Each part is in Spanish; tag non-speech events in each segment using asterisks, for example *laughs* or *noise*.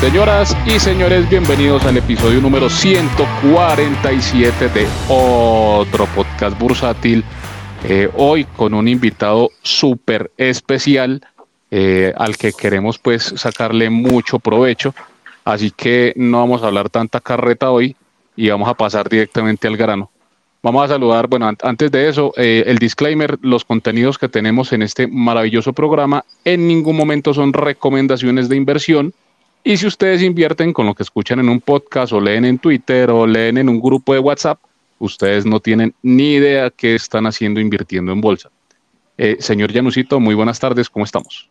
Señoras y señores, bienvenidos al episodio número 147 de otro podcast bursátil. Eh, hoy con un invitado súper especial eh, al que queremos pues sacarle mucho provecho. Así que no vamos a hablar tanta carreta hoy y vamos a pasar directamente al grano. Vamos a saludar, bueno, antes de eso, eh, el disclaimer, los contenidos que tenemos en este maravilloso programa en ningún momento son recomendaciones de inversión y si ustedes invierten con lo que escuchan en un podcast o leen en Twitter o leen en un grupo de WhatsApp, ustedes no tienen ni idea qué están haciendo invirtiendo en bolsa. Eh, señor Janusito, muy buenas tardes, ¿cómo estamos?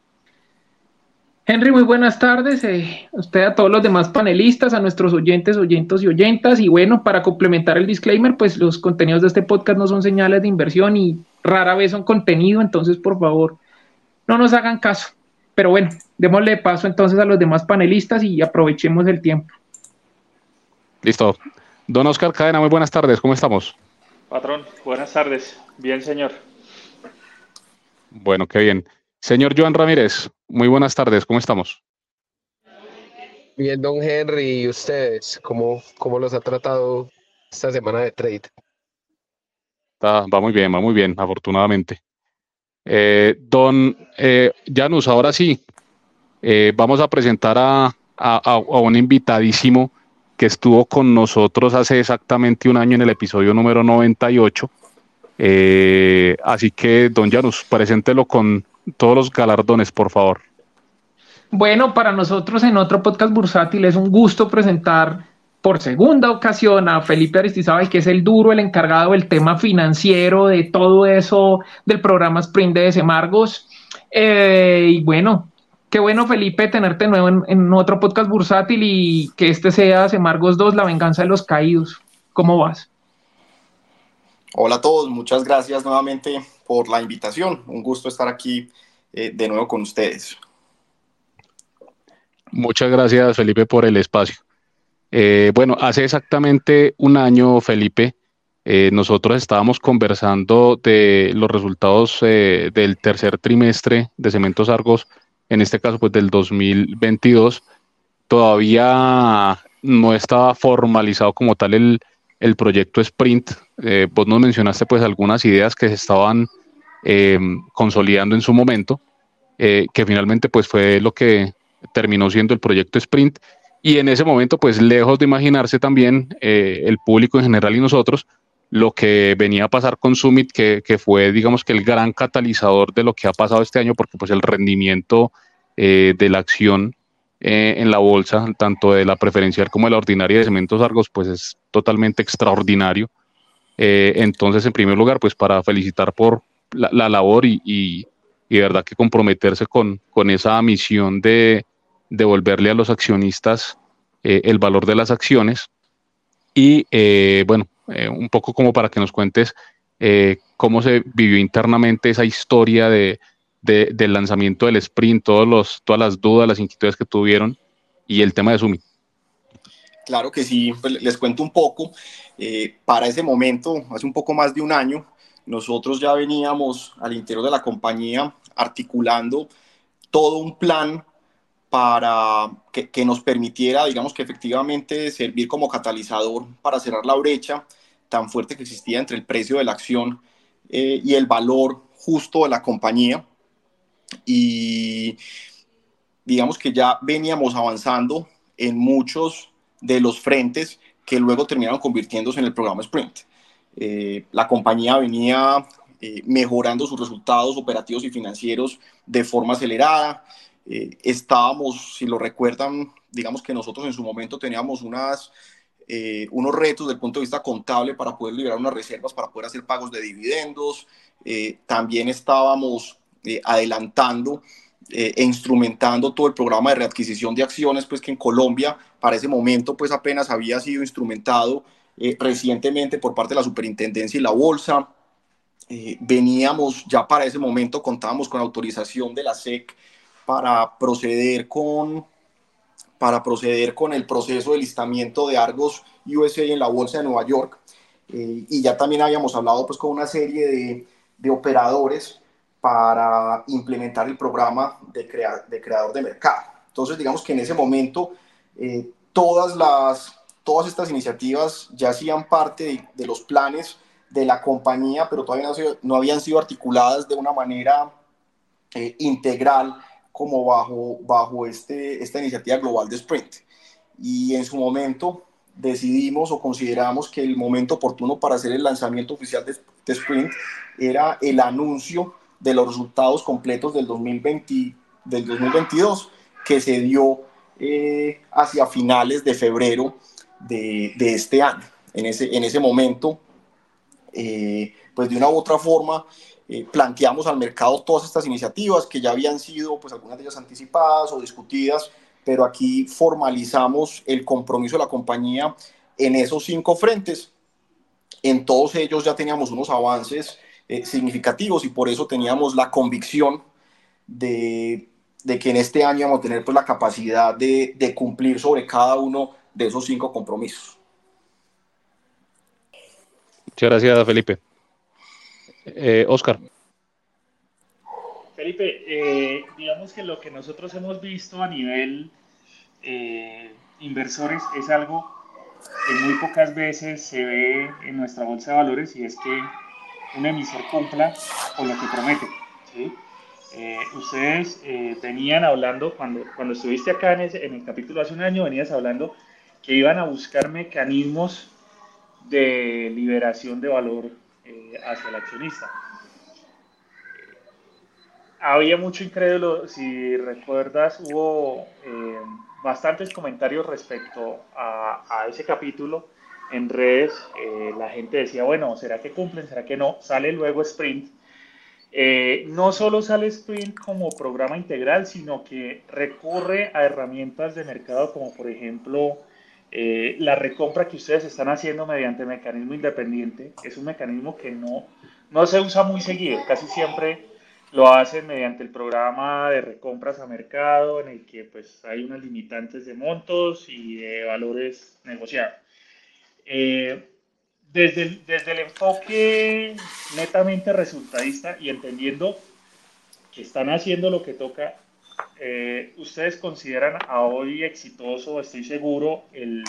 Henry, muy buenas tardes. Eh, usted a todos los demás panelistas, a nuestros oyentes, oyentos y oyentas. Y bueno, para complementar el disclaimer, pues los contenidos de este podcast no son señales de inversión y rara vez son contenido, entonces por favor, no nos hagan caso. Pero bueno, démosle paso entonces a los demás panelistas y aprovechemos el tiempo. Listo. Don Oscar Cadena, muy buenas tardes, ¿cómo estamos? Patrón, buenas tardes. Bien, señor. Bueno, qué bien. Señor Joan Ramírez, muy buenas tardes, ¿cómo estamos? Bien, don Henry, ¿y ustedes? ¿Cómo, cómo los ha tratado esta semana de trade? va muy bien, va muy bien, afortunadamente. Eh, don eh, Janus, ahora sí, eh, vamos a presentar a, un invitadísimo que estuvo con nosotros hace exactamente un año en el episodio número 98. Eh, así que, don Janus, preséntelo con todos los galardones, por favor. Bueno, para nosotros en otro podcast bursátil es un gusto presentar por segunda ocasión a Felipe Aristizábal, que es el duro, el encargado del tema financiero, de todo eso del programa Sprint de Semargos. Eh, y bueno, qué bueno, Felipe, tenerte de nuevo en, otro podcast bursátil y que este sea Semargos 2, La venganza de los caídos. ¿Cómo vas? Hola a todos, muchas gracias nuevamente por la invitación. Un gusto estar aquí eh, de nuevo con ustedes. Muchas gracias, Felipe, por el espacio. Eh, bueno, hace exactamente un año, Felipe, eh, nosotros estábamos conversando de los resultados eh, del tercer trimestre de Cementos Argos, en este caso pues del 2022. Todavía no estaba formalizado como tal el, el proyecto Sprint. vos nos mencionaste pues algunas ideas que se estaban consolidando en su momento, que finalmente pues fue lo que terminó siendo el proyecto Sprint y en ese momento, pues lejos de imaginarse también eh, el público en general y nosotros, lo que venía a pasar con Summit, que, fue, digamos que el gran catalizador de lo que ha pasado este año, porque pues el rendimiento eh, de la acción eh, en la bolsa, tanto de la preferencial como de la ordinaria de cementos largos, pues es totalmente extraordinario. entonces, en primer lugar, pues para felicitar por la, labor y, y, verdad que comprometerse con, con esa misión de, devolverle a los accionistas eh, el valor de las acciones. Y eh, bueno, eh, un poco como para que nos cuentes cómo se vivió internamente esa historia de, del lanzamiento del sprint, todos los, todas las dudas, las inquietudes que tuvieron y el tema de Sumi. Claro que sí, pues les cuento un poco. para ese momento, hace un poco más de un año, nosotros ya veníamos al interior de la compañía articulando todo un plan para que, nos permitiera, digamos que efectivamente servir como catalizador para cerrar la brecha tan fuerte que existía entre el precio de la acción eh, y el valor justo de la compañía. Y digamos que ya veníamos avanzando en muchos de los frentes que luego terminaron convirtiéndose en el programa Sprint. Eh, la compañía venía eh, mejorando sus resultados operativos y financieros de forma acelerada, eh, estábamos, si lo recuerdan, digamos que nosotros en su momento teníamos unas, eh, unos retos desde el punto de vista contable para poder liberar unas reservas, para poder hacer pagos de dividendos. Eh, también estábamos adelantando e instrumentando todo el programa de readquisición de acciones, pues que en Colombia para ese momento pues apenas había sido instrumentado recientemente por parte de la superintendencia y la bolsa. veníamos ya para ese momento, contábamos con autorización de la SEC para proceder con, para proceder con el proceso de listamiento de Argos USA en la Bolsa de Nueva York. Eh, y ya también habíamos hablado pues, con una serie de, de operadores para implementar el programa de, de creador de mercado. Entonces, digamos que en ese momento todas, las, todas estas iniciativas ya hacían parte de, los planes de la compañía, pero todavía no, no habían sido articuladas de una manera integral como bajo, bajo este, esta iniciativa global de Sprint. Y en su momento decidimos o consideramos que el momento oportuno para hacer el lanzamiento oficial de, Sprint era el anuncio de los resultados completos del, 2020, del 2022 que se dio eh, hacia finales de febrero de, de, este año. En ese, en ese momento, eh, pues de una u otra forma, eh, planteamos al mercado todas estas iniciativas que ya habían sido, pues algunas de ellas anticipadas o discutidas, pero aquí formalizamos el compromiso de la compañía en esos cinco frentes. En todos ellos ya teníamos unos avances eh, significativos y por eso teníamos la convicción de, que en este año vamos a tener pues, la capacidad de, de cumplir sobre cada uno de esos cinco compromisos. Muchas gracias, Felipe. Eh, Oscar. Felipe, eh, digamos que lo que nosotros hemos visto a nivel eh, inversores es algo que muy pocas veces se ve en nuestra bolsa de valores y es que un emisor cumpla con lo que promete. ustedes venían hablando, cuando, cuando estuviste acá en, en el capítulo hace un año, venías hablando que iban a buscar mecanismos de liberación de valor eh, hacia el accionista. Había mucho incrédulo, si recuerdas, hubo eh, bastantes comentarios respecto a, ese capítulo en redes. Eh, la gente decía, bueno, ¿será que cumplen? ¿Será que no? Sale luego Sprint. no solo sale Sprint como programa integral, sino que recurre a herramientas de mercado como por ejemplo eh, la recompra que ustedes están haciendo mediante mecanismo independiente es un mecanismo que no, no se usa muy seguido, casi siempre lo hacen mediante el programa de recompras a mercado en el que pues hay unas limitantes de montos y de valores negociados. Eh, desde, el, desde el enfoque netamente resultadista y entendiendo que están haciendo lo que toca, eh, ¿ustedes consideran a hoy exitoso, estoy seguro, el,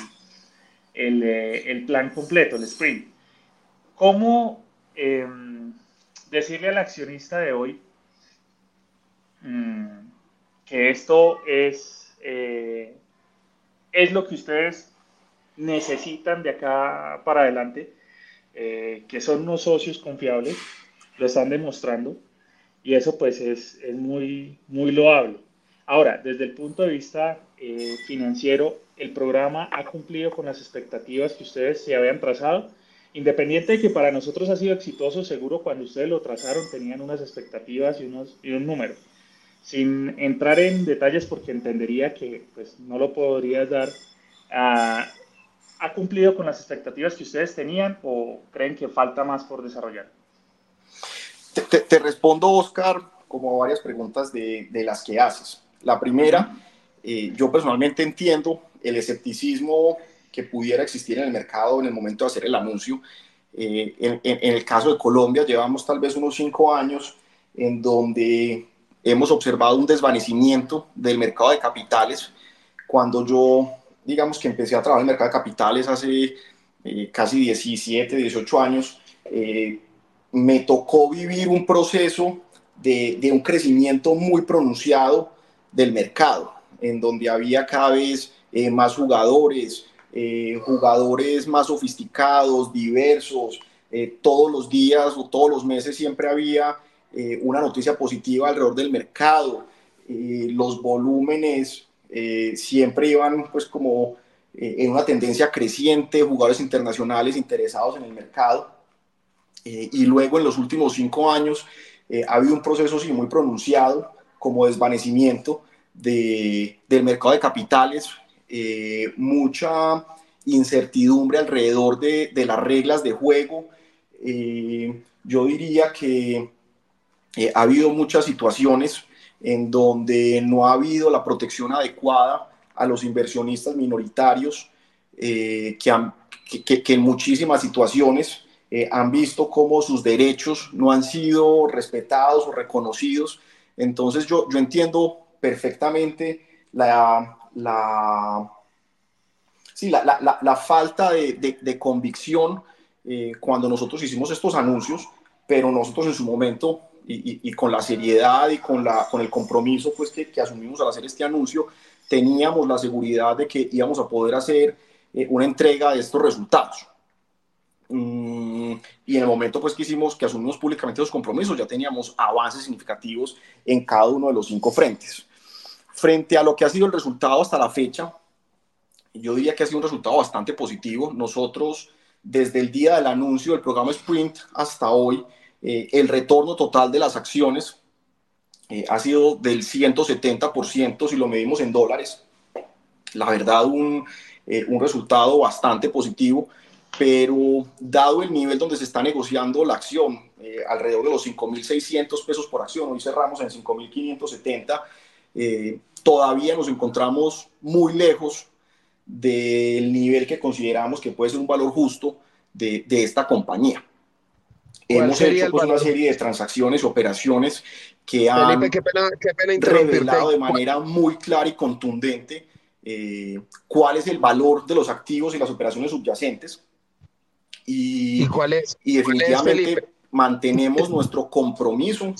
el, eh, el plan completo, el sprint? ¿Cómo em, decirle al accionista de hoy mm, que esto es, eh, es lo que ustedes necesitan de acá para adelante, que son unos socios confiables, lo están demostrando? y eso pues es, es muy, muy loable. Ahora, desde el punto de vista eh, financiero, el programa ha cumplido con las expectativas que ustedes se habían trazado, independiente de que para nosotros ha sido exitoso, seguro cuando ustedes lo trazaron tenían unas expectativas y, unos, y un número. Sin entrar en detalles porque entendería que pues, no lo podrías dar, ah, ¿ha cumplido con las expectativas que ustedes tenían o creen que falta más por desarrollar? Te, respondo, Oscar, como varias preguntas de, de las que haces. La primera, eh, yo personalmente entiendo el escepticismo que pudiera existir en el mercado en el momento de hacer el anuncio. Eh, en, en, el caso de Colombia, llevamos tal vez unos cinco años en donde hemos observado un desvanecimiento del mercado de capitales. Cuando yo, digamos que empecé a trabajar en el mercado de capitales hace eh, casi 17, 18 años, me tocó vivir un proceso de, de, un crecimiento muy pronunciado del mercado, en donde había cada vez eh, más jugadores, eh, jugadores más sofisticados, diversos, eh, todos los días o todos los meses siempre había una noticia positiva alrededor del mercado, los volúmenes siempre iban pues como en una tendencia creciente, jugadores internacionales interesados en el mercado y luego en los últimos cinco años ha habido un proceso sí, muy pronunciado como desvanecimiento de, del mercado de capitales, eh, mucha incertidumbre alrededor de, de, las reglas de juego. yo diría que ha habido muchas situaciones en donde no ha habido la protección adecuada a los inversionistas minoritarios, que, han, que, que en muchísimas situaciones eh, han visto cómo sus derechos no han sido respetados o reconocidos. Entonces yo, yo entiendo perfectamente la, la, sí, la, la, la falta de, de, convicción eh, cuando nosotros hicimos estos anuncios, pero nosotros en su momento y, con la seriedad y con, la, con el compromiso pues, que, que, asumimos al hacer este anuncio, teníamos la seguridad de que íbamos a poder hacer eh, una entrega de estos resultados. Mm, y en el momento pues que hicimos, que asumimos públicamente los compromisos, ya teníamos avances significativos en cada uno de los cinco frentes. Frente a lo que ha sido el resultado hasta la fecha, yo diría que ha sido un resultado bastante positivo. Nosotros, desde el día del anuncio del programa Sprint hasta hoy, eh, el retorno total de las acciones eh, ha sido del 170% si lo medimos en dólares. La verdad, un, eh, un resultado bastante positivo pero dado el nivel donde se está negociando la acción, eh, alrededor de los 5.600 pesos por acción, hoy cerramos en 5.570, eh, todavía nos encontramos muy lejos del nivel que consideramos que puede ser un valor justo de, de esta compañía. Hemos hecho pues, una serie de transacciones, operaciones que han revelado de manera muy clara y contundente eh, cuál es el valor de los activos y las operaciones subyacentes y, cuál es? Y definitivamente mantenemos *laughs* nuestro compromiso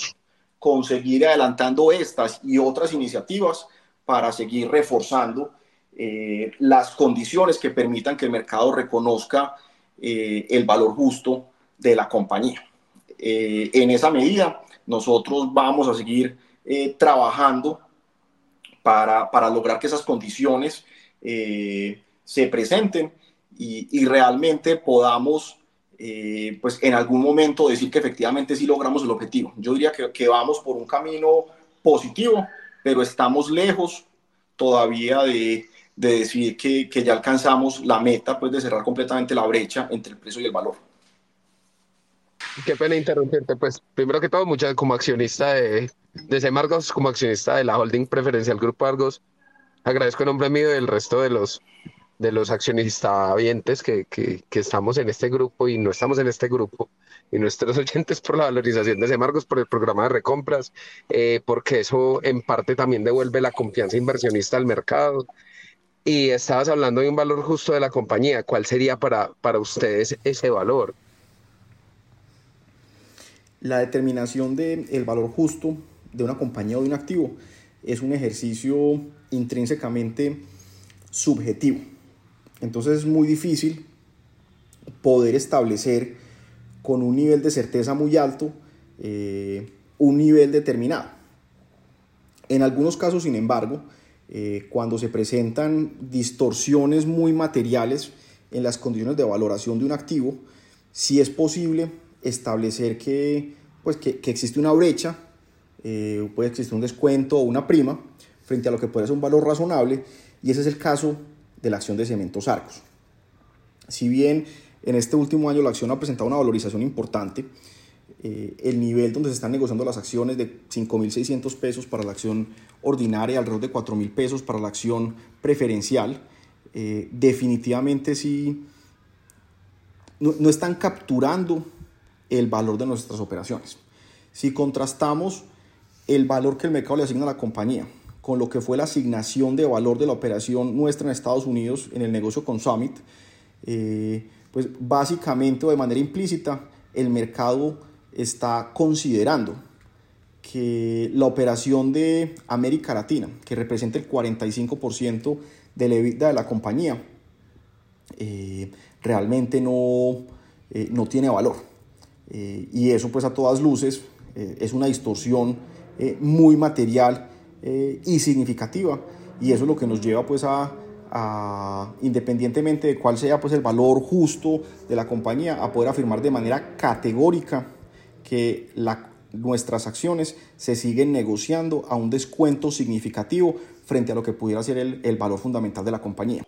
con seguir adelantando estas y otras iniciativas para seguir reforzando eh, las condiciones que permitan que el mercado reconozca eh, el valor justo de la compañía. Eh, en esa medida, nosotros vamos a seguir trabajando para, para, lograr que esas condiciones se presenten y, realmente podamos, eh, pues en algún momento decir que efectivamente sí logramos el objetivo. Yo diría que, que vamos por un camino positivo, pero estamos lejos todavía de, de decir que, que, ya alcanzamos la meta, pues de cerrar completamente la brecha entre el precio y el valor. Qué pena interrumpirte, pues primero que todo, muchas como accionista de, de Semargos, como accionista de la holding preferencial Grupo Argos, agradezco en nombre mío y del resto de los de los accionistas vientes que, que, que, estamos en este grupo y no estamos en este grupo, y nuestros *laughs* oyentes por la valorización de Semargos, por el programa de recompras, eh, porque eso en parte también devuelve la confianza inversionista al mercado. Y estabas hablando de un valor justo de la compañía. ¿Cuál sería para, para ustedes ese valor? La determinación del valor justo de una compañía o de un activo es un ejercicio intrínsecamente subjetivo entonces es muy difícil poder establecer con un nivel de certeza muy alto eh, un nivel determinado. En algunos casos, sin embargo, eh, cuando se presentan distorsiones muy materiales en las condiciones de valoración de un activo, sí es posible establecer que, pues, que, existe una brecha, eh, puede existir un descuento o una prima frente a lo que puede ser un valor razonable, y ese es el caso de la acción de Cementos Arcos. Si bien en este último año la acción ha presentado una valorización importante, eh, el nivel donde se están negociando las acciones de 5.600 pesos para la acción ordinaria, alrededor de 4.000 pesos para la acción preferencial, eh, definitivamente sí no, no están capturando el valor de nuestras operaciones. Si contrastamos el valor que el mercado le asigna a la compañía con lo que fue la asignación de valor de la operación nuestra en Estados Unidos en el negocio con Summit, eh, pues básicamente o de manera implícita el mercado está considerando que la operación de América Latina, que representa el 45% de la EBITDA de la compañía, eh, realmente no, eh, no tiene valor. y eso pues a todas luces es una distorsión muy material eh, y significativa. Y eso es lo que nos lleva pues a, independientemente de cuál sea pues el valor justo de la compañía, a poder afirmar de manera categórica que la, nuestras acciones se siguen negociando a un descuento significativo frente a lo que pudiera ser el, el valor fundamental de la compañía.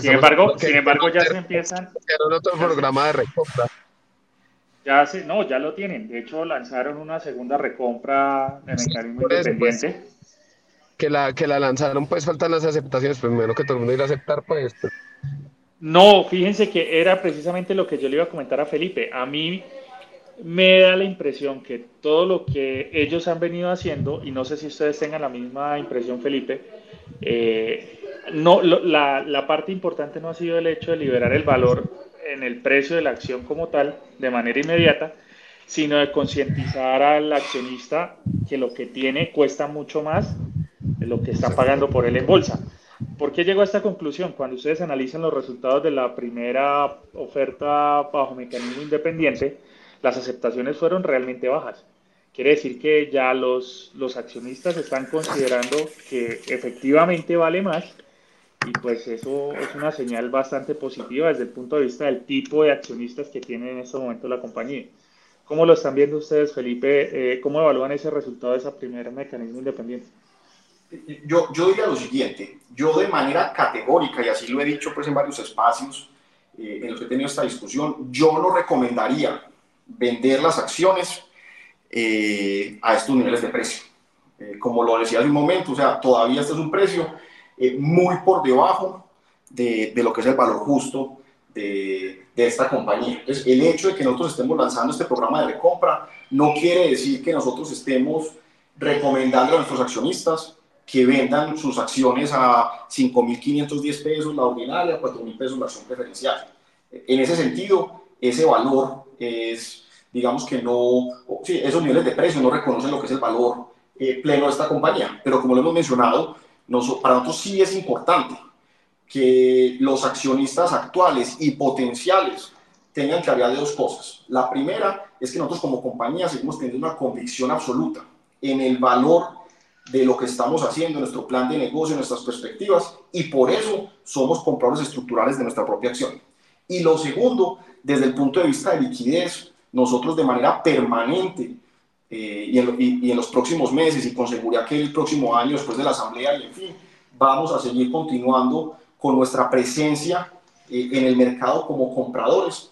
sin, embargo, sin embargo, ya se *laughs* empiezan. otro programa de recompra. Ya se, no, ya lo tienen. De hecho, lanzaron una segunda recompra de mecanismo pues, independiente que la, que la lanzaron, pues faltan las aceptaciones, pues menos que todo el mundo iba a aceptar, pues. No, fíjense que era precisamente lo que yo le iba a comentar a Felipe. A mí me da la impresión que todo lo que ellos han venido haciendo, y no sé si ustedes tengan la misma impresión, Felipe, eh, no, la, la parte importante no ha sido el hecho de liberar el valor en el precio de la acción como tal, de manera inmediata, sino de concientizar al accionista que lo que tiene cuesta mucho más de lo que está pagando por él en bolsa. ¿Por qué llegó a esta conclusión? Cuando ustedes analizan los resultados de la primera oferta bajo mecanismo independiente, las aceptaciones fueron realmente bajas. Quiere decir que ya los, los accionistas están considerando que efectivamente vale más y pues eso es una señal bastante positiva desde el punto de vista del tipo de accionistas que tiene en este momento la compañía. ¿Cómo lo están viendo ustedes, Felipe? Eh, ¿Cómo evalúan ese resultado de ese primer mecanismo independiente? Yo, yo diría lo siguiente, yo de manera categórica, y así lo he dicho pues en varios espacios eh, en los que he tenido esta discusión, yo no recomendaría vender las acciones eh, a estos niveles de precio. Eh, como lo decía hace un momento, o sea, todavía este es un precio eh, muy por debajo de, de, lo que es el valor justo de, de, esta compañía. Entonces, el hecho de que nosotros estemos lanzando este programa de recompra no quiere decir que nosotros estemos recomendando a nuestros accionistas que vendan sus acciones a 5.510 pesos la ordinaria, a 4.000 pesos la acción preferencial. En ese sentido, ese valor es digamos que no, sí, esos niveles de precio no reconocen lo que es el valor eh, pleno de esta compañía. Pero como lo hemos mencionado, nos, para nosotros sí es importante que los accionistas actuales y potenciales tengan claridad de dos cosas. La primera es que nosotros como compañía seguimos teniendo una convicción absoluta en el valor de lo que estamos haciendo, nuestro plan de negocio, nuestras perspectivas, y por eso somos compradores estructurales de nuestra propia acción. Y lo segundo, desde el punto de vista de liquidez, nosotros de manera permanente eh, y, en, y, en, los próximos meses y con seguridad que el próximo año, después de la asamblea y en fin, vamos a seguir continuando con nuestra presencia eh, en el mercado como compradores.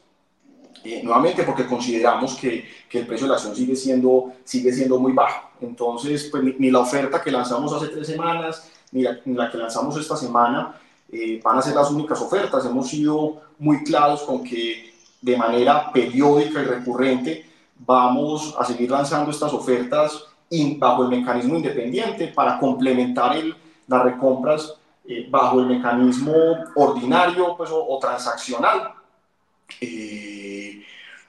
Eh, nuevamente porque consideramos que, que, el precio de la acción sigue siendo, sigue siendo muy bajo. Entonces, pues, ni, ni la oferta que lanzamos hace tres semanas, ni la, ni la que lanzamos esta semana, eh, van a ser las únicas ofertas. Hemos sido muy claros con que de manera periódica y recurrente, vamos a seguir lanzando estas ofertas bajo el mecanismo independiente para complementar el, las recompras eh, bajo el mecanismo ordinario pues, o, o transaccional. Eh,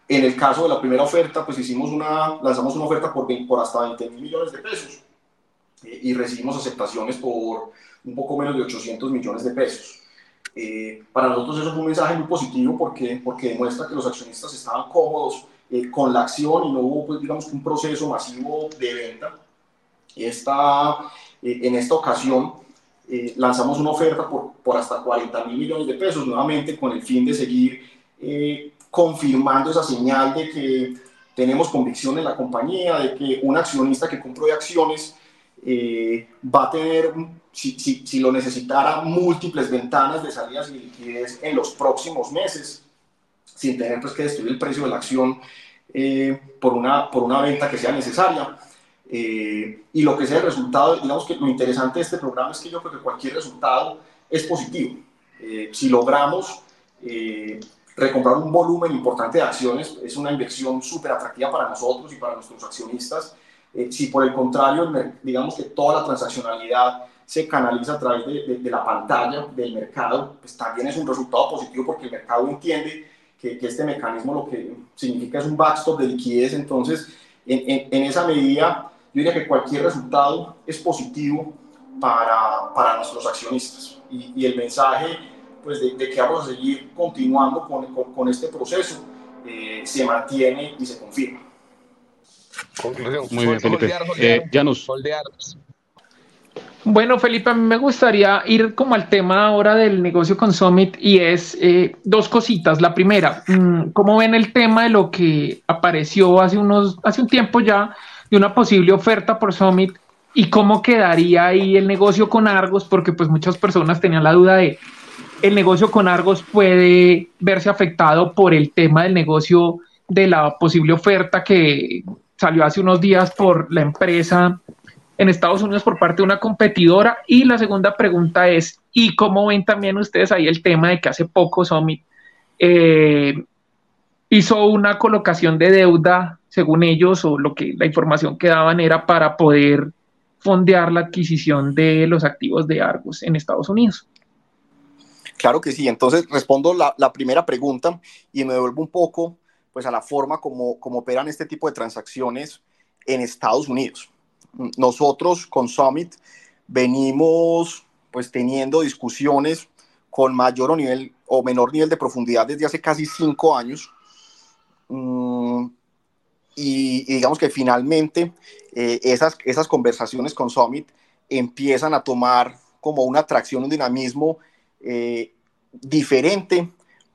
en el caso de la primera oferta, pues hicimos una, lanzamos una oferta por, por hasta 20 mil millones de pesos eh, y recibimos aceptaciones por un poco menos de 800 millones de pesos. Eh, para nosotros eso es un mensaje muy positivo porque, porque demuestra que los accionistas estaban cómodos eh, con la acción y no hubo, pues, digamos, un proceso masivo de venta. Esta, eh, en esta ocasión eh, lanzamos una oferta por, por hasta 40 mil millones de pesos, nuevamente con el fin de seguir confirmando esa señal de que tenemos convicción en la compañía, de que un accionista que compró de acciones va a tener si, si, si, lo necesitara, múltiples ventanas de salidas y liquidez en los próximos meses, sin tener pues, que destruir el precio de la acción eh, por, una, por una venta que sea necesaria. Eh, y lo que sea el resultado, digamos que lo interesante de este programa es que yo creo que cualquier resultado es positivo. Eh, si logramos eh, recomprar un volumen importante de acciones, es una inversión súper atractiva para nosotros y para nuestros accionistas. Eh, si por el contrario, digamos que toda la transaccionalidad se canaliza a través de, de, de, la pantalla del mercado, pues también es un resultado positivo porque el mercado entiende que, que este mecanismo lo que significa es un backstop de liquidez, entonces en, en, en, esa medida yo diría que cualquier resultado es positivo para, para nuestros accionistas y, y, el mensaje pues de, de, que vamos a seguir continuando con, con, con este proceso eh, se mantiene y se confirma. Conclusión. Muy bien, Felipe. Holdear, holdear, eh, Janus. Bueno, Felipe, a mí me gustaría ir como al tema ahora del negocio con Summit y es eh, dos cositas. La primera, mmm, ¿cómo ven el tema de lo que apareció hace, unos, hace un tiempo ya de una posible oferta por Summit y cómo quedaría ahí el negocio con Argos? Porque pues muchas personas tenían la duda de el negocio con Argos puede verse afectado por el tema del negocio de la posible oferta que salió hace unos días por la empresa en Estados Unidos por parte de una competidora. Y la segunda pregunta es, ¿y cómo ven también ustedes ahí el tema de que hace poco Summit eh, hizo una colocación de deuda, según ellos, o lo que la información que daban era para poder fondear la adquisición de los activos de Argos en Estados Unidos. Claro que sí. Entonces respondo la, primera pregunta y me devuelvo un poco pues, a la forma como, como operan este tipo de transacciones en Estados Unidos. Nosotros con Summit venimos pues teniendo discusiones con mayor o, nivel, o menor nivel de profundidad desde hace casi cinco años. Mm, y, digamos que finalmente eh, esas, esas conversaciones con Summit empiezan a tomar como una atracción, un dinamismo eh, diferente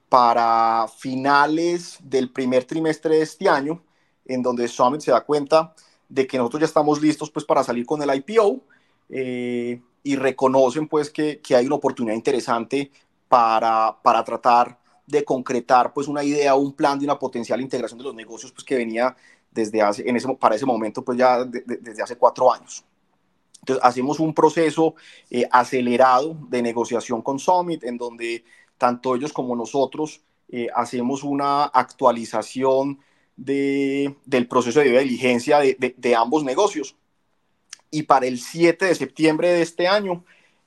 para finales del primer trimestre de este año, en donde Summit se da cuenta de que nosotros ya estamos listos pues para salir con el IPO eh, y reconocen pues que, que, hay una oportunidad interesante para, para tratar de concretar pues una idea, un plan de una potencial integración de los negocios pues que venía desde hace, en ese, para ese momento pues ya desde hace cuatro años. Entonces hacemos un proceso eh, acelerado de negociación con Summit en donde tanto ellos como nosotros eh, hacemos una actualización de, del proceso de diligencia de, ambos negocios. Y para el 7 de septiembre de este año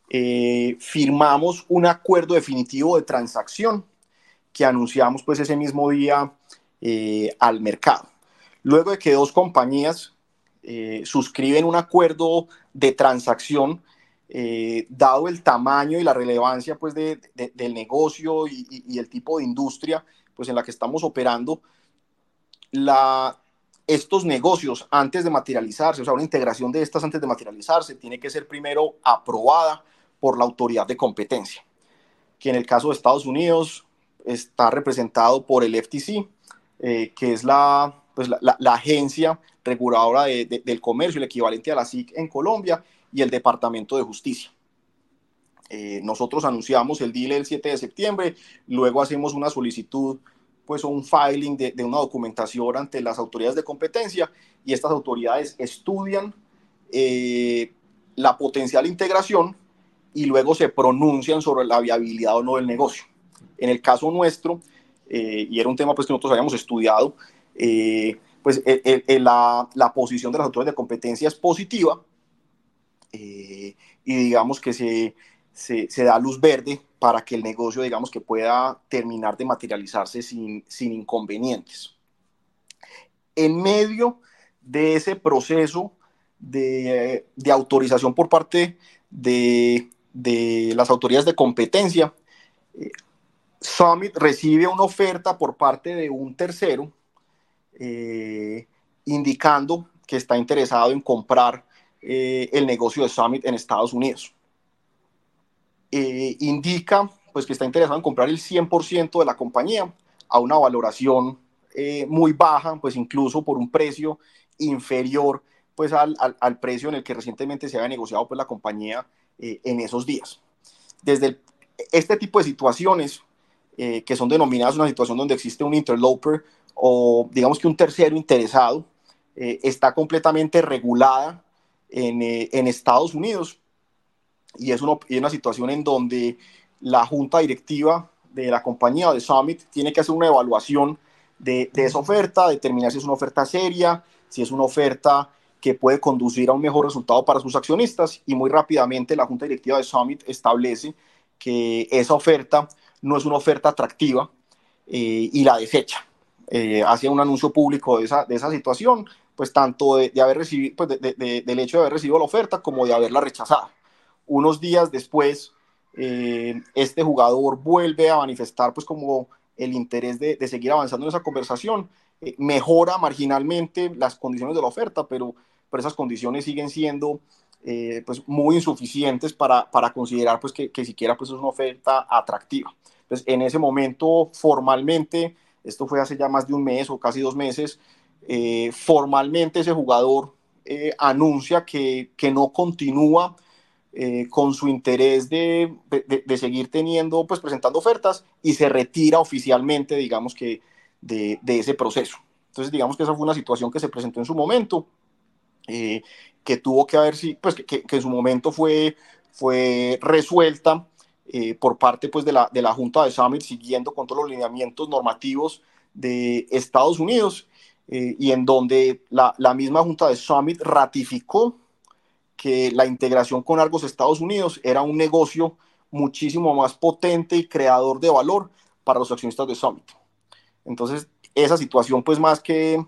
eh, firmamos un acuerdo definitivo de transacción que anunciamos pues ese mismo día eh, al mercado. Luego de que dos compañías suscriben un acuerdo de transacción, eh, dado el tamaño y la relevancia pues, de, del negocio y, el tipo de industria pues, en la que estamos operando, la, estos negocios antes de materializarse, o sea, una integración de estas antes de materializarse, tiene que ser primero aprobada por la autoridad de competencia, que en el caso de Estados Unidos está representado por el FTC, eh, que es la, pues, la, agencia reguladora de, del comercio, el equivalente a la SIC en Colombia, y el Departamento de Justicia. Eh, nosotros anunciamos el deal el 7 de septiembre, luego hacemos una solicitud, pues un filing de, una documentación ante las autoridades de competencia y estas autoridades estudian eh, la potencial integración y luego se pronuncian sobre la viabilidad o no del negocio. En el caso nuestro, eh, y era un tema pues que nosotros habíamos estudiado, pues la, la posición de las autoridades de competencia es positiva, eh, y digamos que se, se, da luz verde para que el negocio, digamos que pueda terminar de materializarse sin, sin inconvenientes. En medio de ese proceso de, de autorización por parte de, de, las autoridades de competencia, eh, Summit recibe una oferta por parte de un tercero eh, indicando que está interesado en comprar eh, el negocio de Summit en Estados Unidos. Eh, indica pues, que está interesado en comprar el 100% de la compañía a una valoración eh, muy baja, pues incluso por un precio inferior pues, al, al, precio en el que recientemente se había negociado pues, la compañía en esos días. Desde este tipo de situaciones, que son denominadas una situación donde existe un interloper o digamos que un tercero interesado, está completamente regulada eh, en, Estados Unidos y es, una situación en donde la junta directiva de la compañía de Summit tiene que hacer una evaluación de, esa oferta, determinar si es una oferta seria, si es una oferta que puede conducir a un mejor resultado para sus accionistas y muy rápidamente la junta directiva de Summit establece que esa oferta no es una oferta atractiva eh, y la desecha. Eh, hace un anuncio público de esa, de esa situación, pues tanto de, haber recibido, pues del hecho de haber recibido la oferta como de haberla rechazado. Unos días después, eh, este jugador vuelve a manifestar pues como el interés de, seguir avanzando en esa conversación, eh, mejora marginalmente las condiciones de la oferta, pero, pero esas condiciones siguen siendo eh, pues muy insuficientes para, para considerar pues que, que, siquiera pues es una oferta atractiva. Entonces, en ese momento, formalmente, esto fue hace ya más de un mes o casi dos meses, formalmente ese jugador anuncia que, que, no continúa eh, con su interés de, de, seguir teniendo, pues presentando ofertas y se retira oficialmente, digamos que, de, de, ese proceso. Entonces, digamos que esa fue una situación que se presentó en su momento, que tuvo que haber, pues que, que, en su momento fue, fue resuelta por parte pues, de, la, de la Junta de Summit, siguiendo con todos los lineamientos normativos de Estados Unidos eh, y en donde la, la, misma Junta de Summit ratificó que la integración con Argos Estados Unidos era un negocio muchísimo más potente y creador de valor para los accionistas de Summit. Entonces, esa situación, pues más que,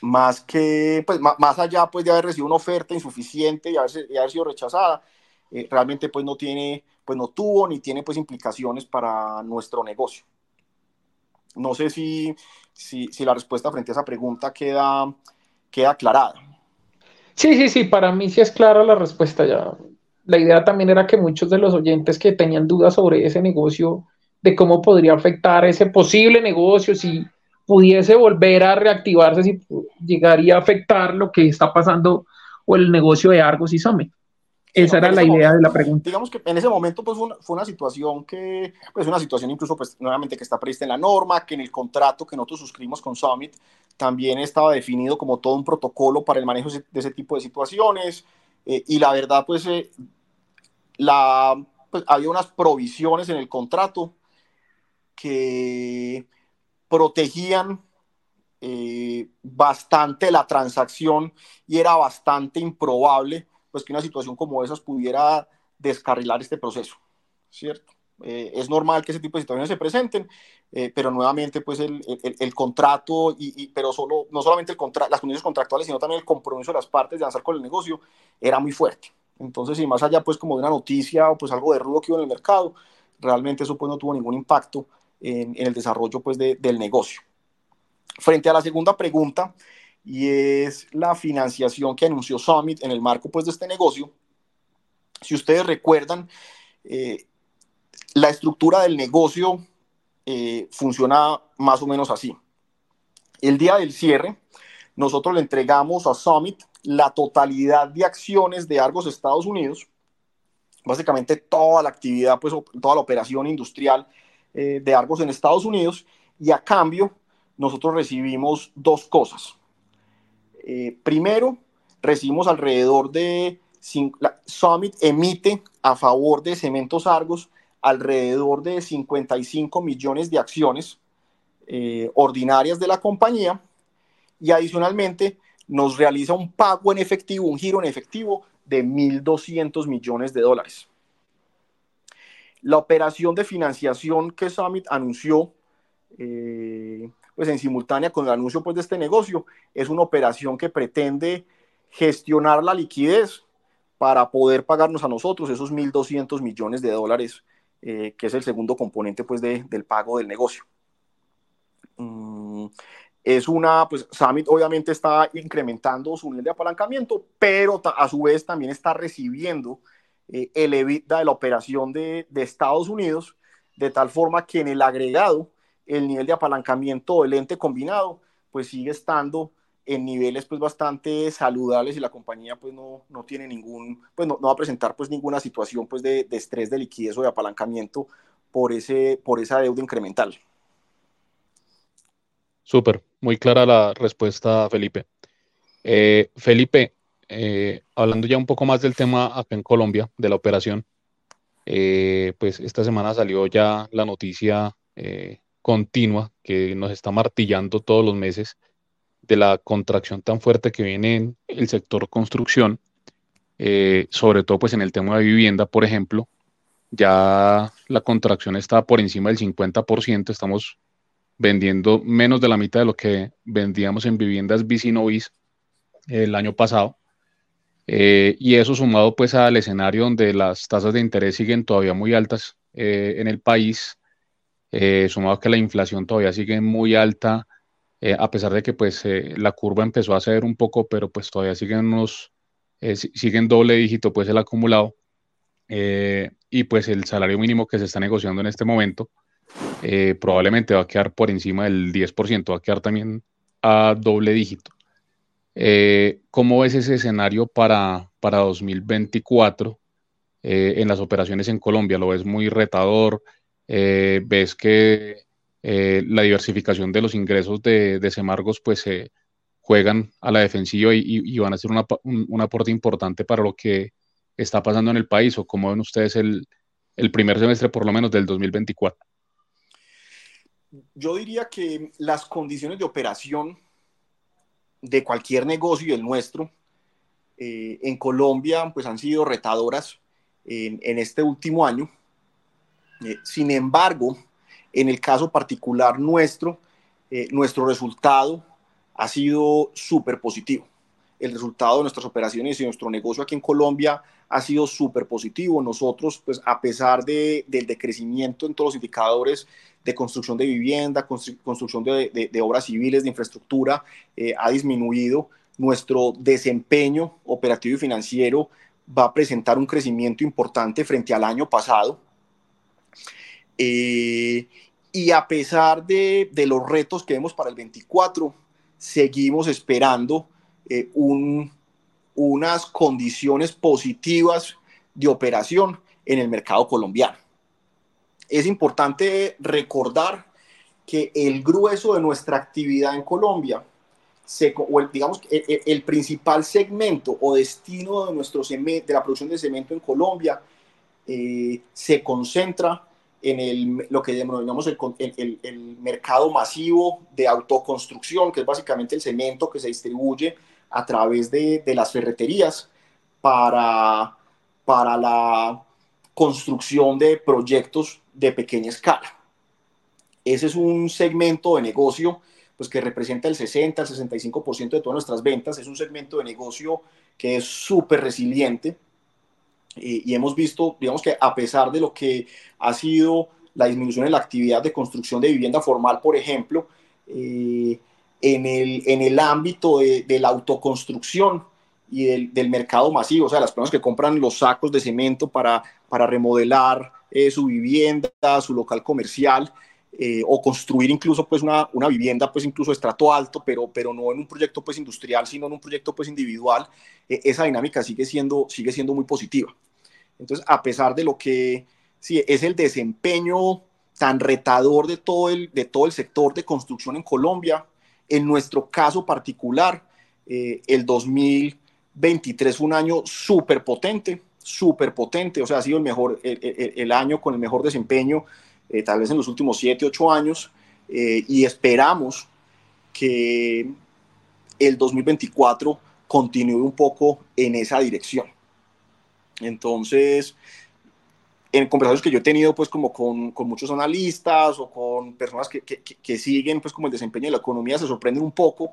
más que, pues más, allá pues de haber recibido una oferta insuficiente y haber, sido rechazada, eh, realmente pues no tiene, pues no tuvo ni tiene pues implicaciones para nuestro negocio. No sé si, si, si la respuesta frente a esa pregunta queda, queda aclarada. Sí, sí, sí, para mí sí es clara la respuesta ya. La idea también era que muchos de los oyentes que tenían dudas sobre ese negocio, de cómo podría afectar ese posible negocio, si pudiese volver a reactivarse, si llegaría a afectar lo que está pasando o el negocio de Argos y Summit. Esa era la idea de la pregunta. Digamos que en ese momento pues, fue, una, situación que, pues una situación incluso pues nuevamente que está prevista en la norma, que en el contrato que nosotros suscribimos con Summit también estaba definido como todo un protocolo para el manejo de ese tipo de situaciones. Eh, y la verdad pues, eh, la, pues, había unas provisiones en el contrato que protegían eh, bastante la transacción y era bastante improbable pues que una situación como esas pudiera descarrilar este proceso, ¿cierto? Eh, es normal que ese tipo de situaciones se presenten, eh, pero nuevamente pues el, el, contrato, y, pero solo, no solamente el las condiciones contractuales, sino también el compromiso de las partes de avanzar con el negocio era muy fuerte. Entonces, y más allá pues como de una noticia o pues algo de ruido que hubo en el mercado, realmente eso pues no tuvo ningún impacto en, en el desarrollo pues de, del negocio. Frente a la segunda pregunta, y es la financiación que anunció Summit en el marco pues, de este negocio. Si ustedes recuerdan, eh, la estructura del negocio eh, funciona más o menos así. El día del cierre, nosotros le entregamos a Summit la totalidad de acciones de Argos Estados Unidos, básicamente toda la actividad, pues toda la operación industrial eh, de Argos en Estados Unidos, y a cambio nosotros recibimos dos cosas. Eh, primero, recibimos alrededor de, Summit emite a favor de Cementos Argos alrededor de 55 millones de acciones eh, ordinarias de la compañía y adicionalmente nos realiza un pago en efectivo, un giro en efectivo de 1.200 millones de dólares. La operación de financiación que Summit anunció eh, pues en simultánea con el anuncio pues de este negocio, es una operación que pretende gestionar la liquidez para poder pagarnos a nosotros esos 1.200 millones de dólares, eh, que es el segundo componente pues de, del pago del negocio. Mm, es una, pues Summit obviamente está incrementando su nivel de apalancamiento, pero a su vez también está recibiendo eh, el EBITDA de la operación de, de Estados Unidos, de tal forma que en el agregado el nivel de apalancamiento del ente combinado pues sigue estando en niveles pues bastante saludables y la compañía pues no, no tiene ningún, pues no, va a presentar pues ninguna situación pues de, de, estrés de liquidez o de apalancamiento por, ese, por esa deuda incremental. Súper, muy clara la respuesta Felipe. Eh, Felipe, eh, hablando ya un poco más del tema acá en Colombia, de la operación, eh, pues esta semana salió ya la noticia continua que nos está martillando todos los meses de la contracción tan fuerte que viene en el sector construcción, eh, sobre todo pues en el tema de vivienda, por ejemplo, ya la contracción está por encima del 50%, estamos vendiendo menos de la mitad de lo que vendíamos en viviendas bis el año pasado. Eh, y eso sumado pues al escenario donde las tasas de interés siguen todavía muy altas eh, en el país, sumado que la inflación todavía sigue muy alta, eh, a pesar de que pues eh, la curva empezó a ceder un poco, pero pues todavía siguen unos, siguen doble dígito pues el acumulado, y pues el salario mínimo que se está negociando en este momento probablemente va a quedar por encima del 10%, va a quedar también a doble dígito. ¿Cómo ves ese escenario para, para 2024 en las operaciones en Colombia? ¿Lo ves muy retador? Eh, ves que eh, la diversificación de los ingresos de, de Semargos pues se juegan a la defensiva y, van a ser un, aporte importante para lo que está pasando en el país o cómo ven ustedes el, el primer semestre por lo menos del 2024. Yo diría que las condiciones de operación de cualquier negocio y el nuestro eh, en Colombia pues han sido retadoras en, en este último año. Eh, sin embargo, en el caso particular nuestro, eh, nuestro resultado ha sido súper positivo. El resultado de nuestras operaciones y nuestro negocio aquí en Colombia ha sido súper positivo. Nosotros, pues a pesar de, del decrecimiento en todos los indicadores de construcción de vivienda, construcción de, de, obras civiles, de infraestructura, ha disminuido nuestro desempeño operativo y financiero va a presentar un crecimiento importante frente al año pasado. Eh, y a pesar de, los retos que vemos para el 24, seguimos esperando eh, unas condiciones positivas de operación en el mercado colombiano. Es importante recordar que el grueso de nuestra actividad en Colombia o el, digamos, el, el, principal segmento o destino de, nuestro de la producción de cemento en Colombia eh, se concentra en el, lo que denominamos el, el, el, mercado masivo de autoconstrucción, que es básicamente el cemento que se distribuye a través de, de las ferreterías para, para la construcción de proyectos de pequeña escala. Ese es un segmento de negocio pues que representa el 60, el 65% de todas nuestras ventas. Es un segmento de negocio que es súper resiliente y, hemos visto, digamos que a pesar de lo que ha sido la disminución en la actividad de construcción de vivienda formal, por ejemplo, eh, en, el, en el ámbito de, de la autoconstrucción y del, mercado masivo, o sea, las personas que compran los sacos de cemento para, para remodelar eh, su vivienda, su local comercial, eh, o construir incluso pues una, una, vivienda pues incluso estrato alto, pero, pero no en un proyecto pues industrial, sino en un proyecto pues individual, eh, esa dinámica sigue siendo, sigue siendo muy positiva. Entonces, a pesar de lo que sí, es el desempeño tan retador de todo, el, de todo el sector de construcción en Colombia, en nuestro caso particular, eh, el 2023 fue un año súper potente, súper potente, o sea, ha sido el mejor, el, el año con el mejor desempeño eh, tal vez en los últimos 7, 8 años, eh, y esperamos que el 2024 continúe un poco en esa dirección. Entonces, en conversaciones que yo he tenido pues como con, con muchos analistas o con personas que, que, que, siguen pues como el desempeño de la economía, se sorprenden un poco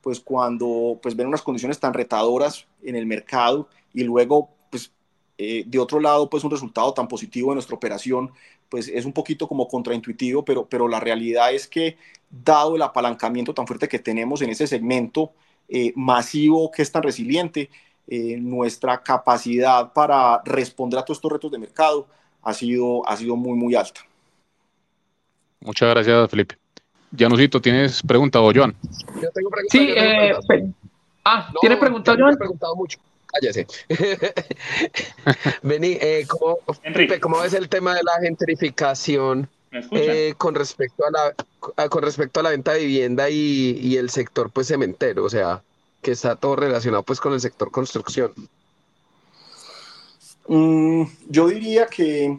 pues cuando pues ven unas condiciones tan retadoras en el mercado y luego pues eh, de otro lado pues un resultado tan positivo de nuestra operación pues es un poquito como contraintuitivo, pero, pero la realidad es que dado el apalancamiento tan fuerte que tenemos en ese segmento eh, masivo que es tan resiliente, eh, nuestra capacidad para responder a todos estos retos de mercado ha sido, ha sido muy, muy alta. Muchas gracias, Felipe. Janusito, ¿tienes pregunta o Joan? Yo tengo preguntas. Sí, eh, ah, ¿tiene pregunta, Joan? He preguntado mucho cállese. *laughs* Vení, eh, ¿cómo, ¿cómo, ves el tema de la gentrificación eh, con, respecto a la, con respecto a la venta de vivienda y, y, el sector pues cementero? O sea, que está todo relacionado pues con el sector construcción. Mm, yo diría que,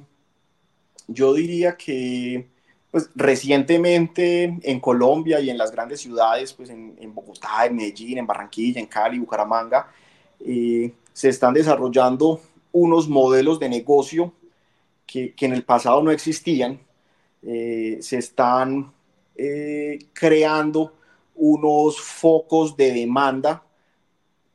yo diría que pues, recientemente en Colombia y en las grandes ciudades, pues en, en Bogotá, en Medellín, en Barranquilla, en Cali, Bucaramanga, eh, se están desarrollando unos modelos de negocio que, en el pasado no existían. Eh, se están eh, creando unos focos de demanda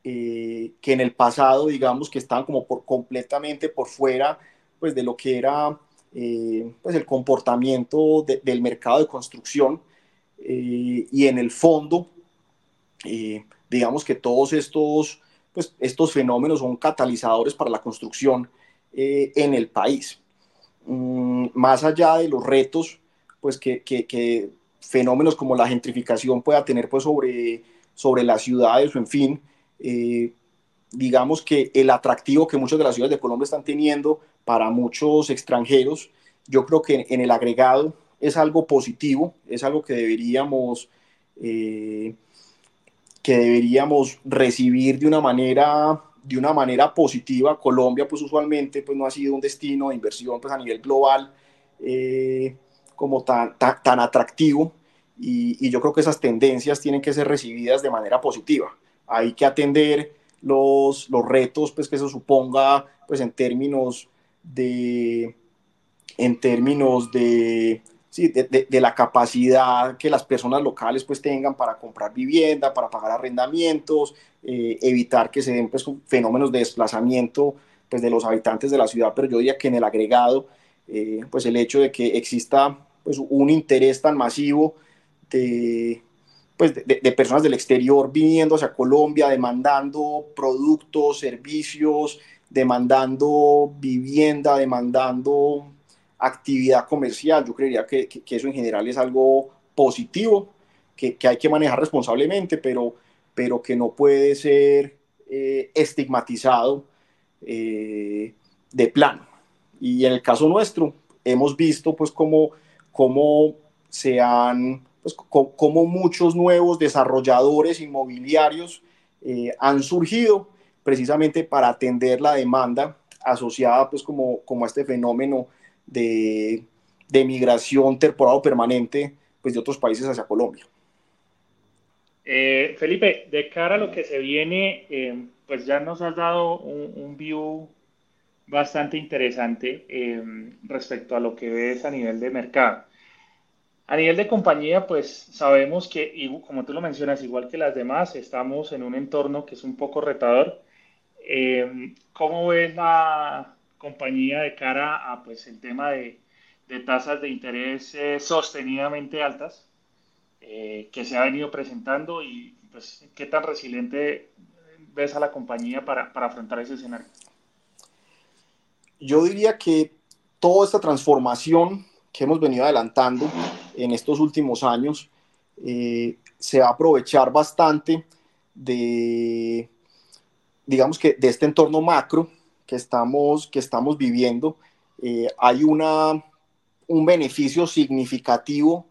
que en el pasado, digamos, que estaban como por, completamente por fuera pues, de lo que era pues, el comportamiento del mercado de construcción. y en el fondo, digamos que todos estos pues estos fenómenos son catalizadores para la construcción eh, en el país. Mm, más allá de los retos pues que, que, fenómenos como la gentrificación pueda tener pues sobre, sobre las ciudades o en fin, eh, digamos que el atractivo que muchas de las ciudades de Colombia están teniendo para muchos extranjeros, yo creo que en el agregado es algo positivo, es algo que deberíamos eh, que deberíamos recibir de una manera de una manera positiva. Colombia, pues usualmente, pues no ha sido un destino de inversión pues, a nivel global eh, como tan, tan, atractivo y, y, yo creo que esas tendencias tienen que ser recibidas de manera positiva. Hay que atender los, los retos pues, que eso suponga pues, en términos de, en términos de, sí, de, de, la capacidad que las personas locales pues, tengan para comprar vivienda, para pagar arrendamientos, eh, evitar que se den pues, fenómenos de desplazamiento pues, de los habitantes de la ciudad, pero yo diría que en el agregado, eh, pues el hecho de que exista pues, un interés tan masivo de, pues, de, de, personas del exterior viniendo hacia Colombia, demandando productos, servicios, demandando vivienda, demandando actividad comercial. Yo creería que, que, eso en general es algo positivo, que, que, hay que manejar responsablemente, pero, pero que no puede ser eh, estigmatizado eh, de plano. Y en el caso nuestro, hemos visto pues cómo, cómo se han, pues, cómo muchos nuevos desarrolladores inmobiliarios eh, han surgido precisamente para atender la demanda asociada pues como, como a este fenómeno de, de migración temporal permanente pues de otros países hacia Colombia. Eh, Felipe, de cara a lo que se viene, eh, pues ya nos has dado un, view bastante interesante eh, respecto a lo que ves a nivel de mercado. A nivel de compañía, pues sabemos que, como tú lo mencionas, igual que las demás, estamos en un entorno que es un poco retador. ¿Cómo ves la compañía de cara a pues, el tema de, de tasas de interés eh, sostenidamente altas eh, que se ha venido presentando y pues, qué tan resiliente ves a la compañía para, para afrontar ese escenario? Yo diría que toda esta transformación que hemos venido adelantando en estos últimos años eh, se va a aprovechar bastante de, digamos que, de este entorno macro que estamos, que estamos viviendo. Eh, hay una, un beneficio significativo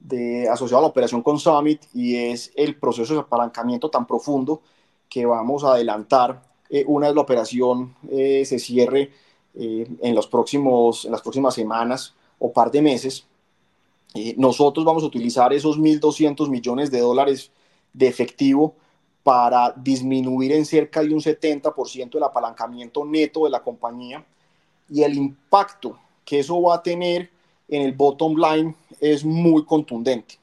de, asociado a la operación con Summit y es el proceso de apalancamiento tan profundo que vamos a adelantar eh, una vez la operación eh, se cierre eh, en, los próximos, en las próximas semanas o par de meses. nosotros vamos a utilizar esos 1.200 millones de dólares de efectivo para disminuir en cerca de un 70% el apalancamiento neto de la compañía y el impacto que eso va a tener en el bottom line es muy contundente.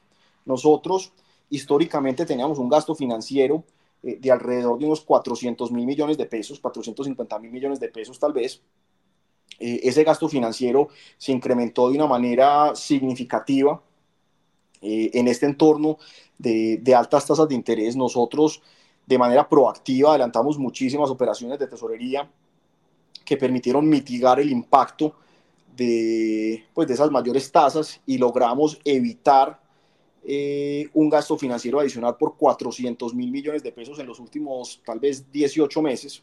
Nosotros históricamente teníamos un gasto financiero eh, de alrededor de unos 400 mil millones de pesos, 450 mil millones de pesos tal vez. Eh, ese gasto financiero se incrementó de una manera significativa eh, en este entorno de, altas tasas de interés. Nosotros de manera proactiva adelantamos muchísimas operaciones de tesorería que permitieron mitigar el impacto de, pues, de esas mayores tasas y logramos evitar eh, un gasto financiero adicional por 400 mil millones de pesos en los últimos tal vez 18 meses.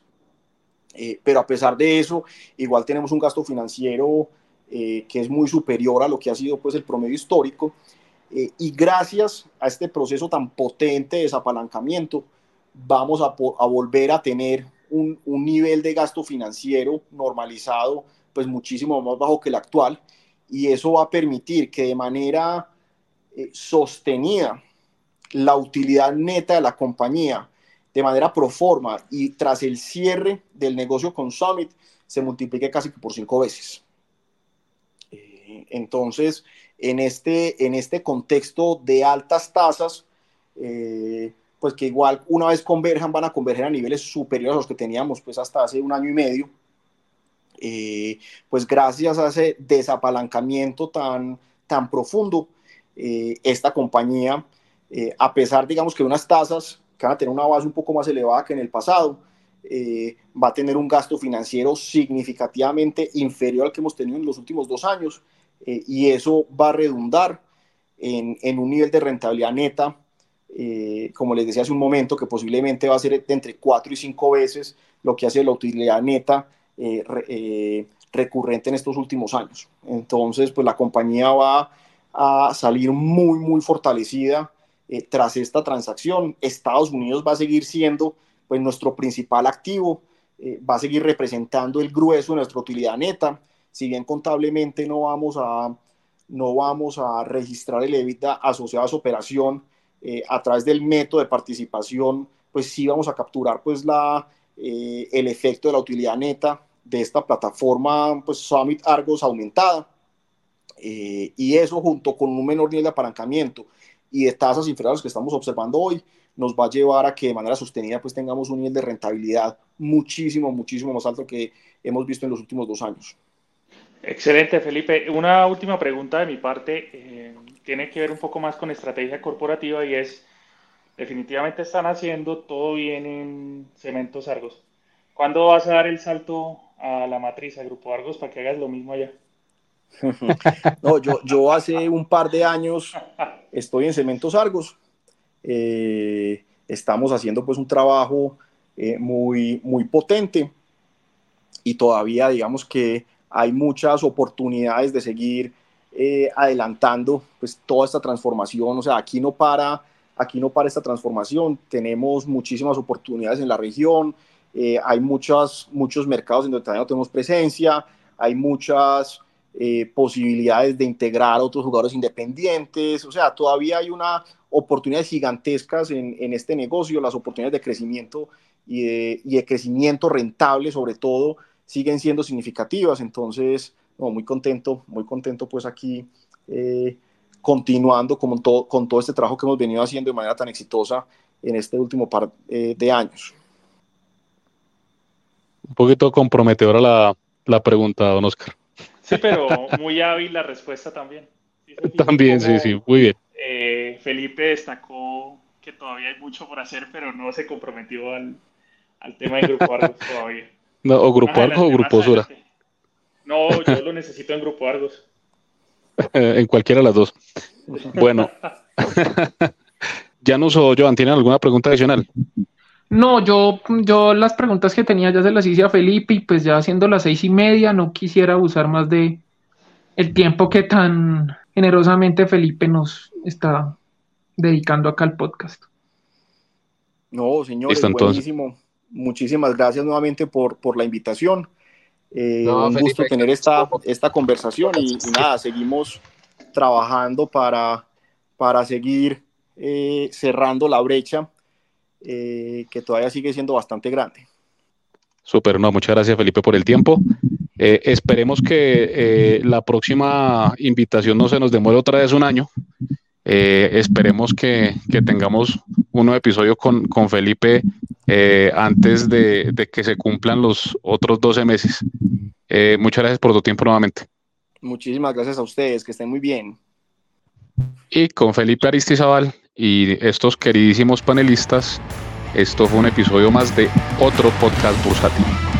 Eh, pero a pesar de eso, igual tenemos un gasto financiero eh, que es muy superior a lo que ha sido pues, el promedio histórico. Eh, y gracias a este proceso tan potente de desapalancamiento, vamos a, volver a tener un, nivel de gasto financiero normalizado pues muchísimo más bajo que el actual y eso va a permitir que de manera eh, sostenida la utilidad neta de la compañía de manera pro forma y tras el cierre del negocio con Summit se multiplique casi por cinco veces. Eh, entonces, en este, en este contexto de altas tasas, eh, pues que igual una vez converjan van a converger a niveles superiores a los que teníamos pues hasta hace un año y medio, eh, pues gracias a ese desapalancamiento tan, tan profundo, eh, esta compañía, eh, a pesar, digamos, que unas tasas que van a tener una base un poco más elevada que en el pasado, eh, va a tener un gasto financiero significativamente inferior al que hemos tenido en los últimos dos años, eh, y eso va a redundar en, un nivel de rentabilidad neta, como les decía hace un momento, que posiblemente va a ser de entre cuatro y cinco veces lo que hace la utilidad neta eh, eh, recurrente en estos últimos años. Entonces, pues la compañía va a salir muy, muy fortalecida eh, tras esta transacción. Estados Unidos va a seguir siendo pues, nuestro principal activo, eh, va a seguir representando el grueso de nuestra utilidad neta. Si bien contablemente no vamos a, no vamos a registrar el EBITDA asociado a su operación eh, a través del método de participación pues sí vamos a capturar pues la, eh, el efecto de la utilidad neta de esta plataforma pues Summit Argos aumentada eh, y eso junto con un menor nivel de apalancamiento y de tasas inferiores que estamos observando hoy nos va a llevar a que de manera sostenida pues tengamos un nivel de rentabilidad muchísimo, muchísimo más alto que hemos visto en los últimos dos años. Excelente, Felipe. Una última pregunta de mi parte eh, tiene que ver un poco más con estrategia corporativa y es, definitivamente están haciendo todo bien en Cementos Argos. ¿Cuándo vas a dar el salto a la matriz, al Grupo Argos, para que hagas lo mismo allá? *laughs* no, yo, yo hace un par de años estoy en Cementos Argos. Eh, estamos haciendo pues un trabajo eh, muy, muy potente y todavía digamos que hay muchas oportunidades de seguir eh, adelantando pues toda esta transformación, o sea, aquí no para, aquí no para esta transformación, tenemos muchísimas oportunidades en la región, eh, hay muchas, muchos mercados en donde todavía no tenemos presencia, hay muchas eh, posibilidades de integrar a otros jugadores independientes, o sea, todavía hay una oportunidades gigantescas en, en este negocio, las oportunidades de crecimiento y de, y de crecimiento rentable sobre todo, siguen siendo significativas. Entonces, muy contento, muy contento pues aquí eh, continuando con todo, con todo este trabajo que hemos venido haciendo de manera tan exitosa en este último par eh, de años. Un poquito comprometedora la, la pregunta, don Oscar. Sí, pero muy hábil la respuesta también. también, sí, sí, muy bien. Eh, Felipe destacó que todavía hay mucho por hacer, pero no se comprometió al, al tema del grupo Argos todavía. No, o Grupo Argos o Grupo Sura. No, yo lo necesito en Grupo Argos. *laughs* en cualquiera de las dos. Bueno. *laughs* ya no uso Joan, ¿tienen alguna pregunta adicional? No, yo, yo las preguntas que tenía ya se las hice a Felipe y pues ya siendo las seis y media no quisiera abusar más de el tiempo que tan generosamente Felipe nos está dedicando acá al podcast. No, señor, es buenísimo muchísimas gracias nuevamente por, por la invitación. Eh, un gusto tener esta, esta conversación y, nada, seguimos trabajando para, para seguir eh, cerrando la brecha eh, que todavía sigue siendo bastante grande. Súper, no, muchas gracias Felipe por el tiempo. esperemos que la próxima invitación no se nos demore otra vez un año. Esperemos que, que, tengamos un nuevo episodio con, con Felipe eh, antes de, que se cumplan los otros 12 meses. Eh, muchas gracias por tu tiempo nuevamente. Muchísimas gracias a ustedes, que estén muy bien. Y con Felipe Aristizabal y estos queridísimos panelistas, esto fue un episodio más de otro podcast bursátil.